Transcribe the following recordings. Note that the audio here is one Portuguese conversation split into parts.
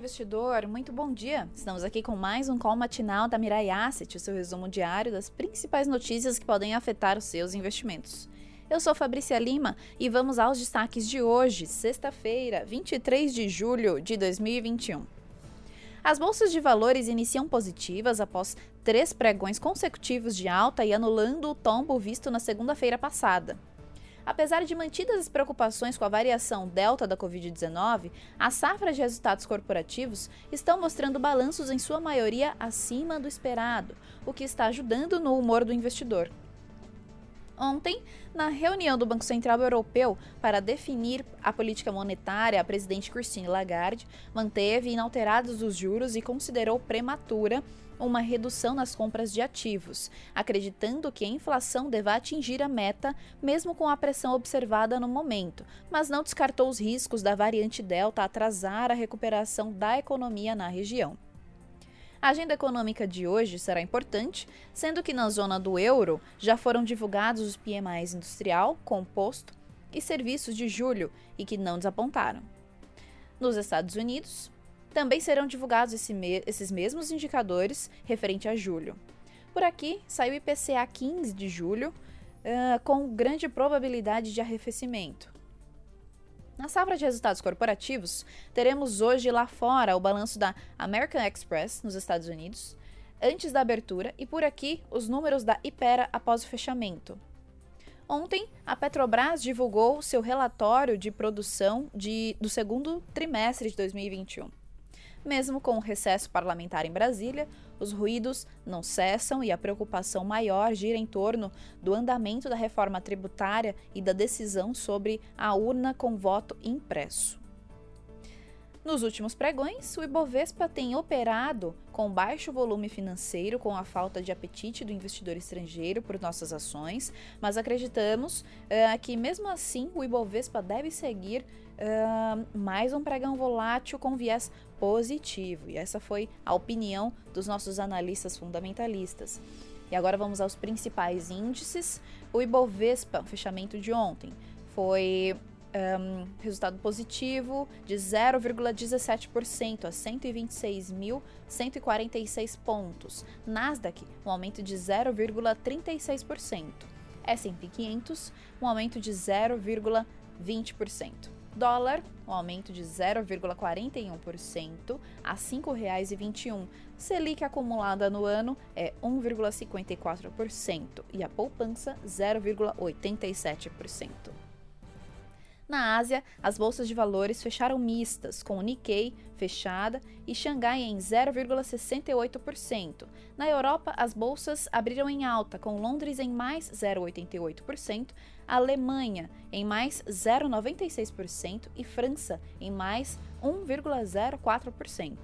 investidor, muito bom dia. Estamos aqui com mais um call matinal da Mirai Asset, o seu resumo diário das principais notícias que podem afetar os seus investimentos. Eu sou Fabrícia Lima e vamos aos destaques de hoje, sexta-feira, 23 de julho de 2021. As bolsas de valores iniciam positivas após três pregões consecutivos de alta e anulando o tombo visto na segunda-feira passada. Apesar de mantidas as preocupações com a variação delta da Covid-19, as safras de resultados corporativos estão mostrando balanços em sua maioria acima do esperado, o que está ajudando no humor do investidor. Ontem, na reunião do Banco Central Europeu para definir a política monetária, a presidente Christine Lagarde manteve inalterados os juros e considerou prematura uma redução nas compras de ativos, acreditando que a inflação deva atingir a meta, mesmo com a pressão observada no momento, mas não descartou os riscos da variante Delta atrasar a recuperação da economia na região. A agenda econômica de hoje será importante, sendo que na zona do euro já foram divulgados os PMIs industrial, composto e serviços de julho e que não desapontaram. Nos Estados Unidos, também serão divulgados esse me esses mesmos indicadores referente a julho. Por aqui, saiu o IPCA 15 de julho, uh, com grande probabilidade de arrefecimento. Na safra de resultados corporativos, teremos hoje lá fora o balanço da American Express, nos Estados Unidos, antes da abertura, e por aqui os números da Ipera após o fechamento. Ontem, a Petrobras divulgou seu relatório de produção de, do segundo trimestre de 2021. Mesmo com o recesso parlamentar em Brasília, os ruídos não cessam e a preocupação maior gira em torno do andamento da reforma tributária e da decisão sobre a urna com voto impresso. Nos últimos pregões, o Ibovespa tem operado com baixo volume financeiro, com a falta de apetite do investidor estrangeiro por nossas ações, mas acreditamos uh, que, mesmo assim, o Ibovespa deve seguir uh, mais um pregão volátil com viés positivo. E essa foi a opinião dos nossos analistas fundamentalistas. E agora vamos aos principais índices. O Ibovespa, fechamento de ontem, foi um, resultado positivo de 0,17% a 126.146 pontos. Nasdaq, um aumento de 0,36%. S&P 500, um aumento de 0,20%. Dólar, um aumento de 0,41% a R$ 5,21. Selic acumulada no ano é 1,54% e a poupança 0,87%. Na Ásia, as bolsas de valores fecharam mistas, com o Nikkei fechada e Xangai em 0,68%. Na Europa, as bolsas abriram em alta, com Londres em mais 0,88%, Alemanha em mais 0,96% e França em mais 1,04%.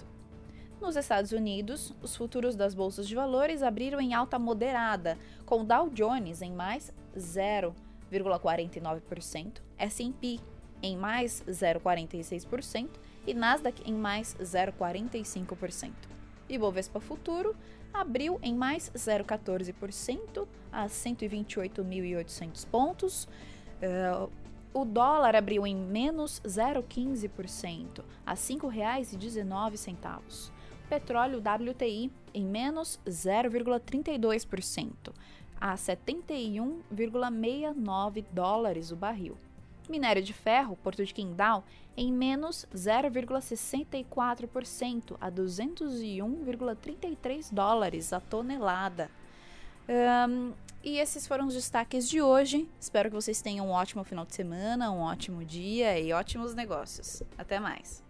Nos Estados Unidos, os futuros das bolsas de valores abriram em alta moderada, com Dow Jones em mais 0,98%. 0,49%, S&P em mais 0,46% e Nasdaq em mais 0,45%. Ibovespa Futuro abriu em mais 0,14% a 128.800 pontos. Uh, o dólar abriu em menos 0,15% a R$ 5,19. Petróleo WTI em menos 0,32% a 71,69 dólares o barril. Minério de ferro, Porto de Quindal, em menos 0,64% a 201,33 dólares a tonelada. Um, e esses foram os destaques de hoje. Espero que vocês tenham um ótimo final de semana, um ótimo dia e ótimos negócios. Até mais!